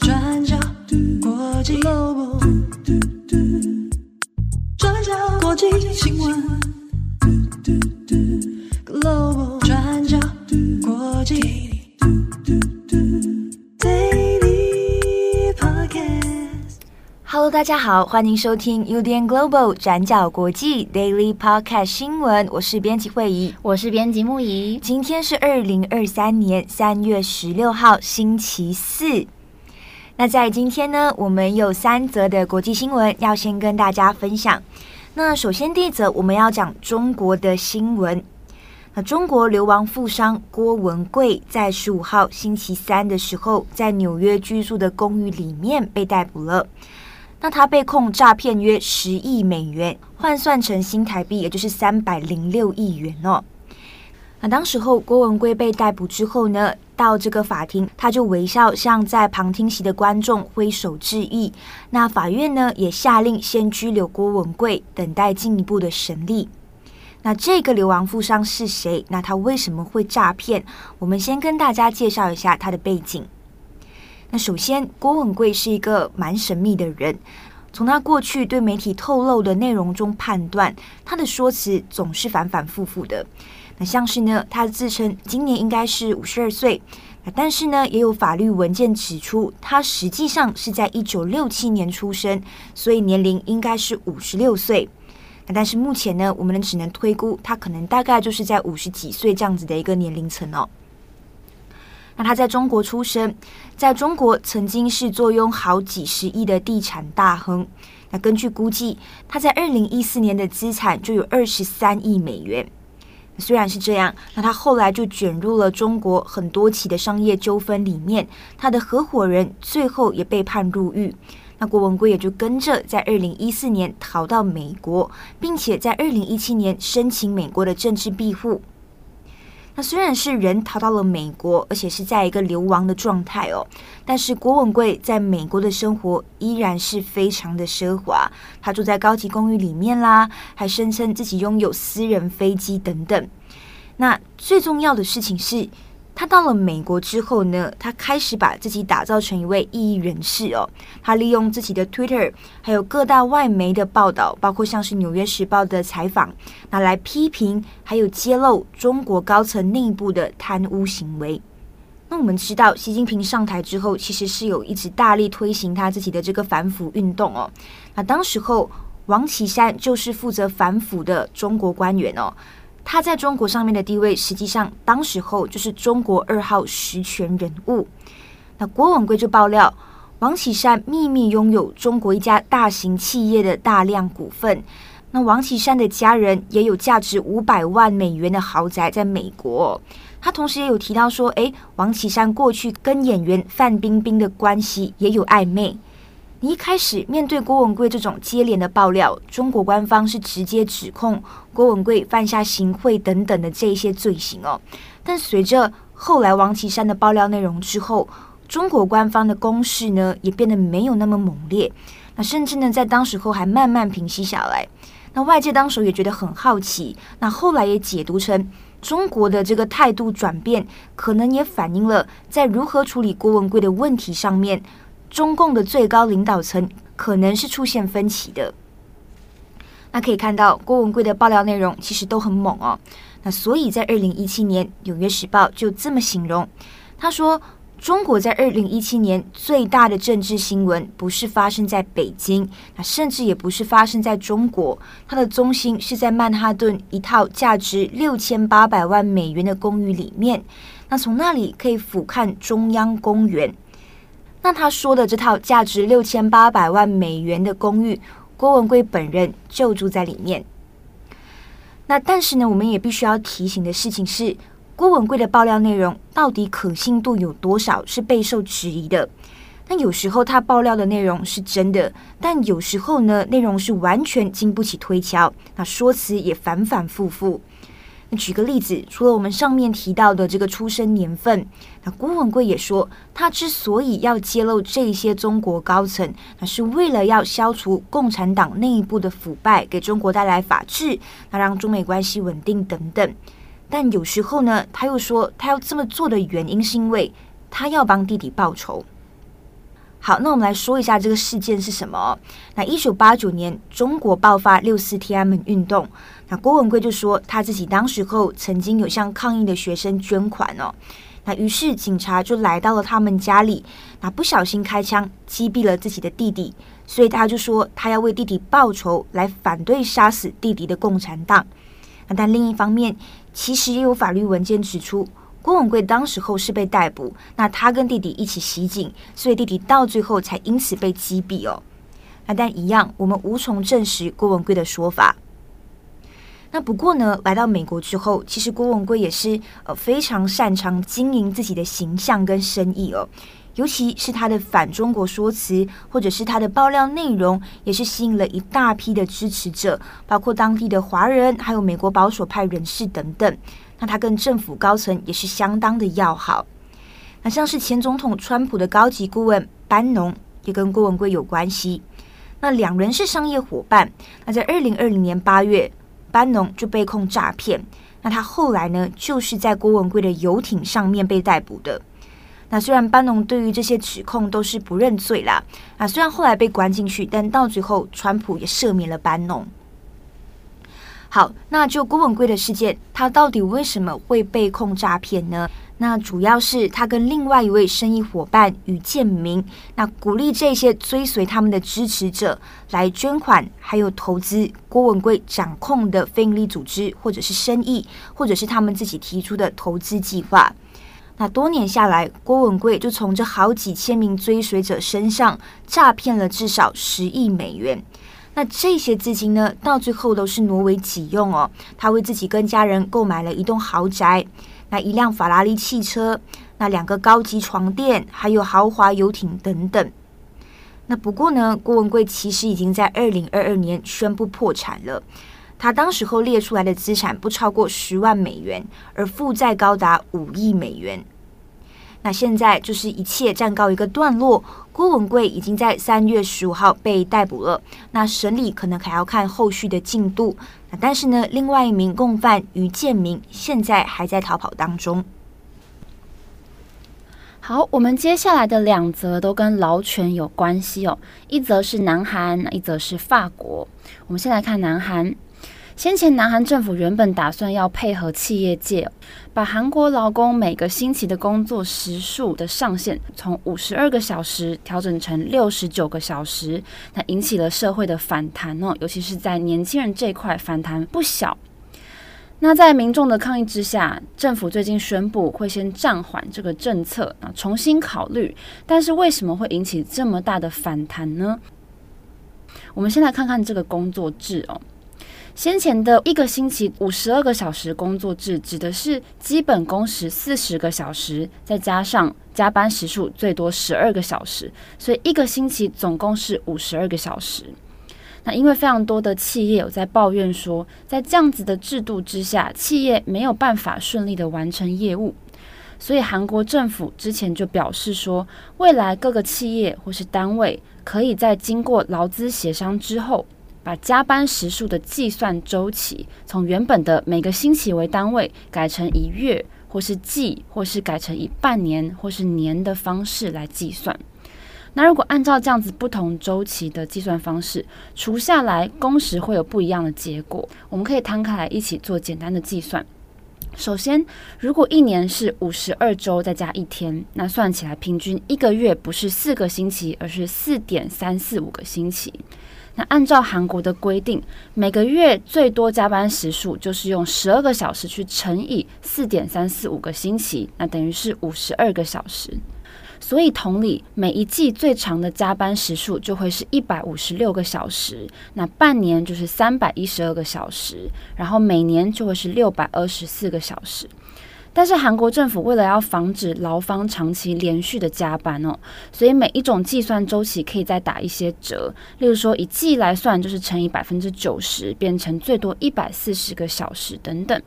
转角国际 Global，转角国际新闻。Hello，大家好，欢迎收听 UDN Global 转角国际 Daily Podcast 新闻。我是编辑慧仪，我是编辑木仪。今天是二零二三年三月十六号，星期四。那在今天呢，我们有三则的国际新闻要先跟大家分享。那首先第一则，我们要讲中国的新闻。那中国流亡富商郭文贵在十五号星期三的时候，在纽约居住的公寓里面被逮捕了。那他被控诈骗约十亿美元，换算成新台币，也就是三百零六亿元哦。那当时候郭文贵被逮捕之后呢，到这个法庭，他就微笑向在旁听席的观众挥手致意。那法院呢，也下令先拘留郭文贵，等待进一步的审理。那这个流亡富商是谁？那他为什么会诈骗？我们先跟大家介绍一下他的背景。那首先，郭文贵是一个蛮神秘的人。从他过去对媒体透露的内容中判断，他的说辞总是反反复复的。那像是呢，他自称今年应该是五十二岁，但是呢，也有法律文件指出，他实际上是在一九六七年出生，所以年龄应该是五十六岁。那但是目前呢，我们只能推估他可能大概就是在五十几岁这样子的一个年龄层哦。那他在中国出生，在中国曾经是坐拥好几十亿的地产大亨。那根据估计，他在二零一四年的资产就有二十三亿美元。虽然是这样，那他后来就卷入了中国很多起的商业纠纷里面，他的合伙人最后也被判入狱。那郭文贵也就跟着在二零一四年逃到美国，并且在二零一七年申请美国的政治庇护。那虽然是人逃到了美国，而且是在一个流亡的状态哦，但是郭文贵在美国的生活依然是非常的奢华。他住在高级公寓里面啦，还声称自己拥有私人飞机等等。那最重要的事情是，他到了美国之后呢，他开始把自己打造成一位异议人士哦。他利用自己的 Twitter，还有各大外媒的报道，包括像是《纽约时报》的采访，拿来批评，还有揭露中国高层内部的贪污行为。那我们知道，习近平上台之后，其实是有一直大力推行他自己的这个反腐运动哦。那当时候，王岐山就是负责反腐的中国官员哦。他在中国上面的地位，实际上当时候就是中国二号实权人物。那郭文贵就爆料，王岐山秘密拥有中国一家大型企业的大量股份。那王岐山的家人也有价值五百万美元的豪宅在美国。他同时也有提到说，诶，王岐山过去跟演员范冰冰的关系也有暧昧。你一开始面对郭文贵这种接连的爆料，中国官方是直接指控郭文贵犯下行贿等等的这些罪行哦。但随着后来王岐山的爆料内容之后，中国官方的攻势呢也变得没有那么猛烈。那甚至呢在当时候还慢慢平息下来。那外界当时也觉得很好奇，那后来也解读成中国的这个态度转变，可能也反映了在如何处理郭文贵的问题上面。中共的最高领导层可能是出现分歧的。那可以看到郭文贵的爆料内容其实都很猛哦。那所以在二零一七年，《纽约时报》就这么形容，他说：“中国在二零一七年最大的政治新闻不是发生在北京，那甚至也不是发生在中国，它的中心是在曼哈顿一套价值六千八百万美元的公寓里面。那从那里可以俯瞰中央公园。”那他说的这套价值六千八百万美元的公寓，郭文贵本人就住在里面。那但是呢，我们也必须要提醒的事情是，郭文贵的爆料内容到底可信度有多少是备受质疑的。那有时候他爆料的内容是真的，但有时候呢，内容是完全经不起推敲，那说辞也反反复复。举个例子，除了我们上面提到的这个出生年份，那郭文贵也说，他之所以要揭露这些中国高层，那是为了要消除共产党内部的腐败，给中国带来法治，那让中美关系稳定等等。但有时候呢，他又说他要这么做的原因是因为他要帮弟弟报仇。好，那我们来说一下这个事件是什么。那一九八九年，中国爆发六四天安门运动，那郭文贵就说他自己当时候曾经有向抗议的学生捐款哦。那于是警察就来到了他们家里，那不小心开枪击毙了自己的弟弟，所以他就说他要为弟弟报仇，来反对杀死弟弟的共产党。那但另一方面，其实也有法律文件指出，郭文贵当时候是被逮捕，那他跟弟弟一起袭警，所以弟弟到最后才因此被击毙哦。那但一样，我们无从证实郭文贵的说法。那不过呢，来到美国之后，其实郭文贵也是呃非常擅长经营自己的形象跟生意哦，尤其是他的反中国说辞，或者是他的爆料内容，也是吸引了一大批的支持者，包括当地的华人，还有美国保守派人士等等。那他跟政府高层也是相当的要好。那像是前总统川普的高级顾问班农，也跟郭文贵有关系。那两人是商业伙伴。那在二零二零年八月。班农就被控诈骗，那他后来呢，就是在郭文贵的游艇上面被逮捕的。那虽然班农对于这些指控都是不认罪啦，啊，虽然后来被关进去，但到最后川普也赦免了班农。好，那就郭文贵的事件，他到底为什么会被控诈骗呢？那主要是他跟另外一位生意伙伴于建明，那鼓励这些追随他们的支持者来捐款，还有投资郭文贵掌控的非营利组织，或者是生意，或者是他们自己提出的投资计划。那多年下来，郭文贵就从这好几千名追随者身上诈骗了至少十亿美元。那这些资金呢，到最后都是挪为己用哦。他为自己跟家人购买了一栋豪宅。那一辆法拉利汽车，那两个高级床垫，还有豪华游艇等等。那不过呢，郭文贵其实已经在二零二二年宣布破产了。他当时候列出来的资产不超过十万美元，而负债高达五亿美元。那现在就是一切暂告一个段落。郭文贵已经在三月十五号被逮捕了。那审理可能还要看后续的进度。但是呢，另外一名共犯于建明现在还在逃跑当中。好，我们接下来的两则都跟劳权有关系哦。一则是南韩，一则是法国。我们先来看南韩。先前，南韩政府原本打算要配合企业界，把韩国劳工每个星期的工作时数的上限从五十二个小时调整成六十九个小时，那引起了社会的反弹哦，尤其是在年轻人这块反弹不小。那在民众的抗议之下，政府最近宣布会先暂缓这个政策啊，重新考虑。但是为什么会引起这么大的反弹呢？我们先来看看这个工作制哦。先前的一个星期五十二个小时工作制，指的是基本工时四十个小时，再加上加班时数最多十二个小时，所以一个星期总共是五十二个小时。那因为非常多的企业有在抱怨说，在这样子的制度之下，企业没有办法顺利的完成业务，所以韩国政府之前就表示说，未来各个企业或是单位可以在经过劳资协商之后。把加班时数的计算周期从原本的每个星期为单位，改成以月或是季，或是改成以半年或是年的方式来计算。那如果按照这样子不同周期的计算方式除下来，工时会有不一样的结果。我们可以摊开来一起做简单的计算。首先，如果一年是五十二周再加一天，那算起来平均一个月不是四个星期，而是四点三四五个星期。按照韩国的规定，每个月最多加班时数就是用十二个小时去乘以四点三四五个星期，那等于是五十二个小时。所以同理，每一季最长的加班时数就会是一百五十六个小时，那半年就是三百一十二个小时，然后每年就会是六百二十四个小时。但是韩国政府为了要防止劳方长期连续的加班哦，所以每一种计算周期可以再打一些折。例如说，以季来算，就是乘以百分之九十，变成最多一百四十个小时等等。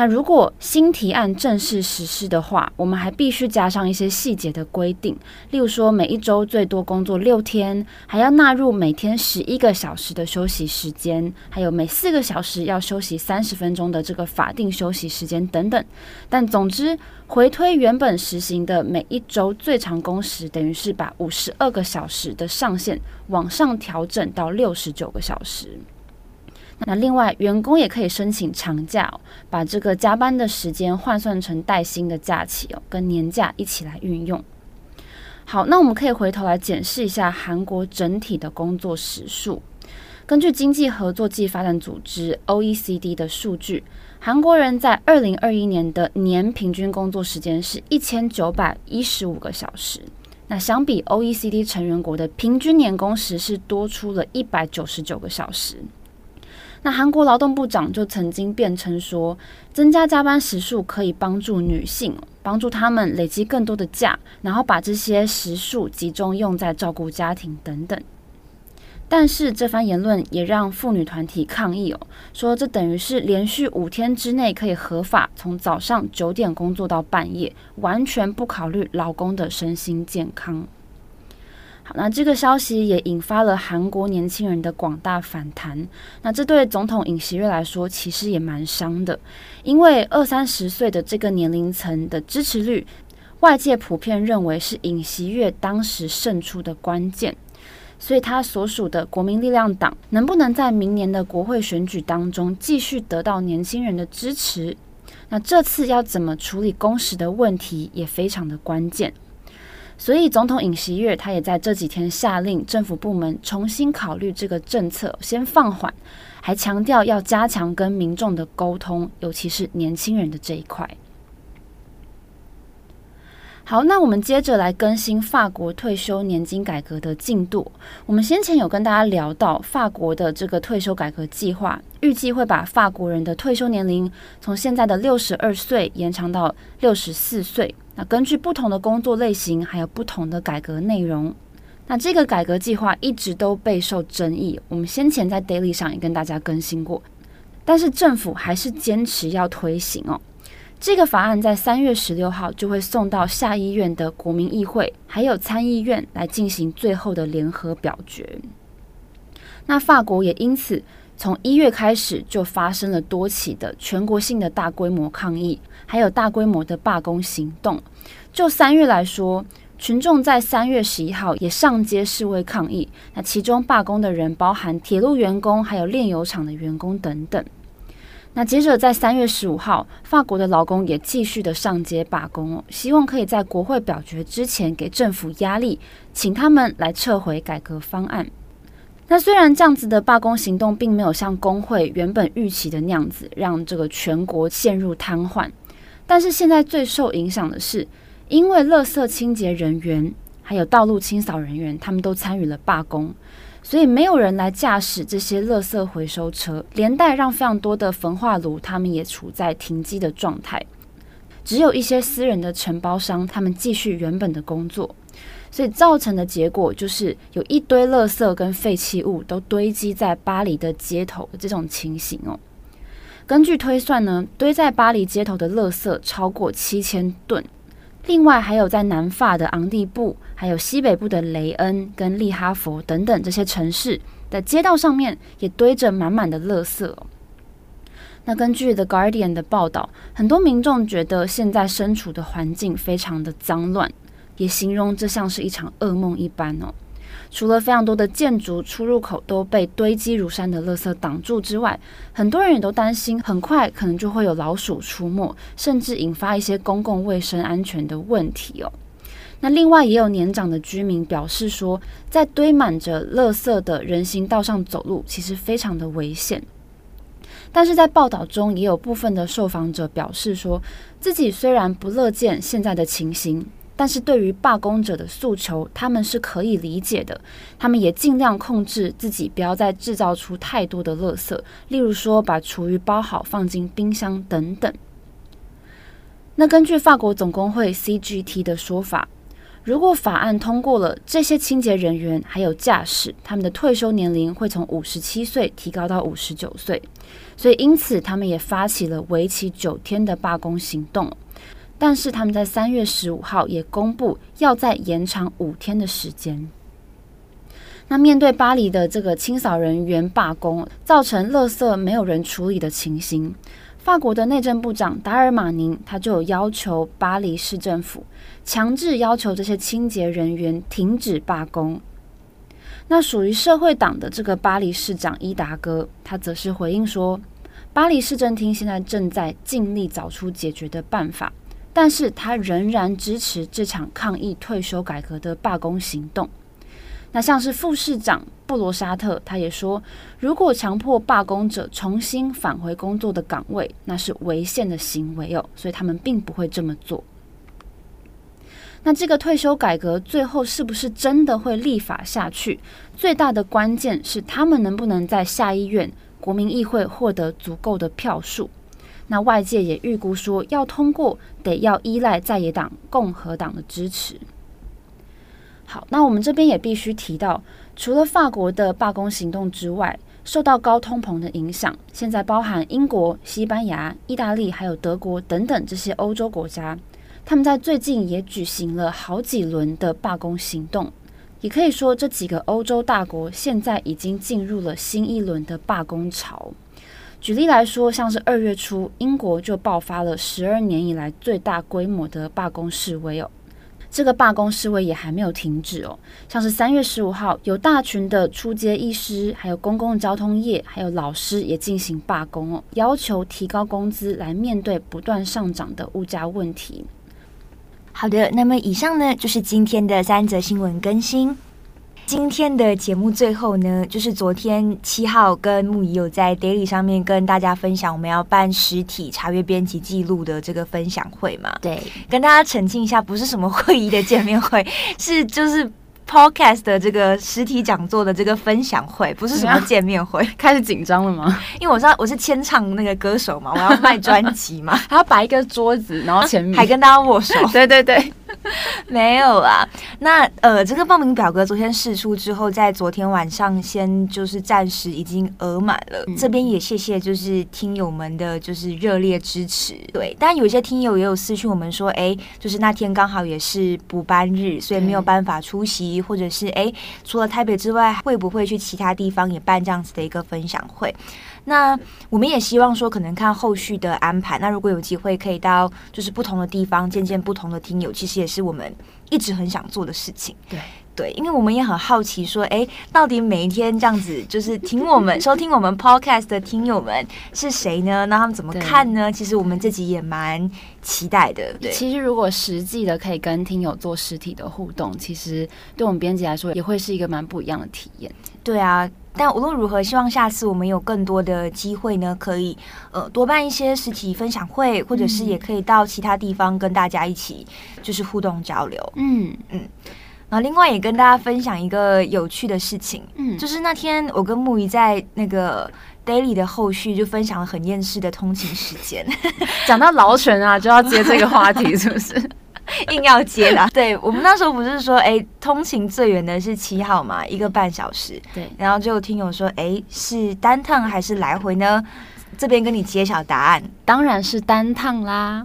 那如果新提案正式实施的话，我们还必须加上一些细节的规定，例如说每一周最多工作六天，还要纳入每天十一个小时的休息时间，还有每四个小时要休息三十分钟的这个法定休息时间等等。但总之，回推原本实行的每一周最长工时，等于是把五十二个小时的上限往上调整到六十九个小时。那另外，员工也可以申请长假，把这个加班的时间换算成带薪的假期哦，跟年假一起来运用。好，那我们可以回头来检视一下韩国整体的工作时数。根据经济合作暨发展组织 （OECD） 的数据，韩国人在二零二一年的年平均工作时间是一千九百一十五个小时。那相比 OECD 成员国的平均年工时是多出了一百九十九个小时。那韩国劳动部长就曾经辩称说，增加加班时数可以帮助女性，帮助她们累积更多的假，然后把这些时数集中用在照顾家庭等等。但是这番言论也让妇女团体抗议哦，说这等于是连续五天之内可以合法从早上九点工作到半夜，完全不考虑劳工的身心健康。那这个消息也引发了韩国年轻人的广大反弹。那这对总统尹锡悦来说，其实也蛮伤的，因为二三十岁的这个年龄层的支持率，外界普遍认为是尹锡悦当时胜出的关键。所以他所属的国民力量党能不能在明年的国会选举当中继续得到年轻人的支持？那这次要怎么处理工时的问题，也非常的关键。所以，总统尹锡悦他也在这几天下令政府部门重新考虑这个政策，先放缓，还强调要加强跟民众的沟通，尤其是年轻人的这一块。好，那我们接着来更新法国退休年金改革的进度。我们先前有跟大家聊到，法国的这个退休改革计划，预计会把法国人的退休年龄从现在的六十二岁延长到六十四岁。根据不同的工作类型，还有不同的改革内容，那这个改革计划一直都备受争议。我们先前在 Daily 上也跟大家更新过，但是政府还是坚持要推行哦。这个法案在三月十六号就会送到下议院的国民议会，还有参议院来进行最后的联合表决。那法国也因此从一月开始就发生了多起的全国性的大规模抗议，还有大规模的罢工行动。就三月来说，群众在三月十一号也上街示威抗议。那其中罢工的人包含铁路员工，还有炼油厂的员工等等。那接着，在三月十五号，法国的劳工也继续的上街罢工哦，希望可以在国会表决之前给政府压力，请他们来撤回改革方案。那虽然这样子的罢工行动并没有像工会原本预期的那样子，让这个全国陷入瘫痪，但是现在最受影响的是，因为垃圾清洁人员还有道路清扫人员，他们都参与了罢工。所以没有人来驾驶这些垃圾回收车，连带让非常多的焚化炉他们也处在停机的状态。只有一些私人的承包商，他们继续原本的工作。所以造成的结果就是有一堆垃圾跟废弃物都堆积在巴黎的街头这种情形哦。根据推算呢，堆在巴黎街头的垃圾超过七千吨。另外，还有在南法的昂蒂布，还有西北部的雷恩跟利哈佛等等这些城市的街道上面，也堆着满满的垃圾。那根据 The Guardian 的报道，很多民众觉得现在身处的环境非常的脏乱，也形容这像是一场噩梦一般哦。除了非常多的建筑出入口都被堆积如山的垃圾挡住之外，很多人也都担心，很快可能就会有老鼠出没，甚至引发一些公共卫生安全的问题哦。那另外也有年长的居民表示说，在堆满着垃圾的人行道上走路，其实非常的危险。但是在报道中，也有部分的受访者表示说，自己虽然不乐见现在的情形。但是对于罢工者的诉求，他们是可以理解的。他们也尽量控制自己，不要再制造出太多的垃圾，例如说把厨余包好放进冰箱等等。那根据法国总工会 CGT 的说法，如果法案通过了，这些清洁人员还有驾驶，他们的退休年龄会从五十七岁提高到五十九岁。所以，因此他们也发起了为期九天的罢工行动。但是，他们在三月十五号也公布要再延长五天的时间。那面对巴黎的这个清扫人员罢工，造成垃圾没有人处理的情形。法国的内政部长达尔马宁，他就有要求巴黎市政府强制要求这些清洁人员停止罢工。那属于社会党的这个巴黎市长伊达哥，他则是回应说，巴黎市政厅现在正在尽力找出解决的办法，但是他仍然支持这场抗议退休改革的罢工行动。那像是副市长布罗沙特，他也说，如果强迫罢工者重新返回工作的岗位，那是违宪的行为哦，所以他们并不会这么做。那这个退休改革最后是不是真的会立法下去？最大的关键是他们能不能在下议院国民议会获得足够的票数。那外界也预估说，要通过得要依赖在野党共和党的支持。好，那我们这边也必须提到，除了法国的罢工行动之外，受到高通膨的影响，现在包含英国、西班牙、意大利还有德国等等这些欧洲国家，他们在最近也举行了好几轮的罢工行动。也可以说，这几个欧洲大国现在已经进入了新一轮的罢工潮。举例来说，像是二月初，英国就爆发了十二年以来最大规模的罢工示威哦。这个罢工示威也还没有停止哦，像是三月十五号，有大群的出街医师，还有公共交通业，还有老师也进行罢工哦，要求提高工资来面对不断上涨的物价问题。好的，那么以上呢就是今天的三则新闻更新。今天的节目最后呢，就是昨天七号跟木仪有在 Daily 上面跟大家分享，我们要办实体查阅编辑记录的这个分享会嘛。对，跟大家澄清一下，不是什么会议的见面会，是就是。Podcast 的这个实体讲座的这个分享会，不是什么见面会，开始紧张了吗？因为我知道我是签唱那个歌手嘛，我要卖专辑嘛，还要摆一个桌子，然后前面还跟大家握手。对对对，没有啊。那呃，这个报名表格昨天试出之后，在昨天晚上先就是暂时已经额满了。嗯、这边也谢谢就是听友们的就是热烈支持。对，但有些听友也有私讯我们说，哎，就是那天刚好也是补班日，所以没有办法出席。或者是哎，除了台北之外，会不会去其他地方也办这样子的一个分享会？那我们也希望说，可能看后续的安排。那如果有机会可以到就是不同的地方见见不同的听友，其实也是我们一直很想做的事情。对。对，因为我们也很好奇，说，哎，到底每一天这样子，就是听我们收听我们 podcast 的听友们是谁呢？那他们怎么看呢？其实我们自己也蛮期待的。对，其实如果实际的可以跟听友做实体的互动，其实对我们编辑来说也会是一个蛮不一样的体验。对啊，但无论如何，希望下次我们有更多的机会呢，可以呃多办一些实体分享会，或者是也可以到其他地方跟大家一起就是互动交流。嗯嗯。然后另外也跟大家分享一个有趣的事情，嗯，就是那天我跟木鱼在那个 Daily 的后续就分享了很厌世的通勤时间，讲到劳权啊，就要接这个话题，是不是？硬要接的。对，我们那时候不是说，哎，通勤最远的是七号嘛，一个半小时，对，然后就听友说，哎，是单趟还是来回呢？这边跟你揭晓答案，当然是单趟啦，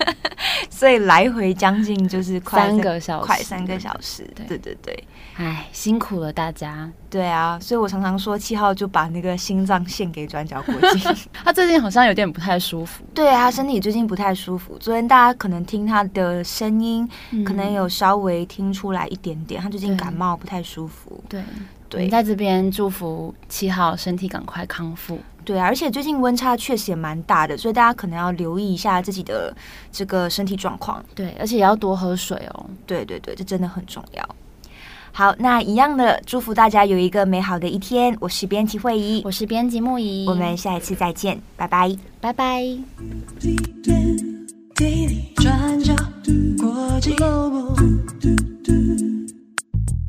所以来回将近就是快三个小时，快三个小时。对对对对，哎，辛苦了大家。对啊，所以我常常说七号就把那个心脏献给转角国际。他最近好像有点不太舒服，对啊，他身体最近不太舒服。昨天大家可能听他的声音，嗯、可能有稍微听出来一点点，他最近感冒不太舒服。对。对，你在这边祝福七号身体赶快康复。对，啊而且最近温差确实也蛮大的，所以大家可能要留意一下自己的这个身体状况。对，而且也要多喝水哦。对对对，这真的很重要。好，那一样的祝福大家有一个美好的一天。我是编辑惠仪，我是编辑木仪，我们下一次再见，拜拜，拜拜。转角国际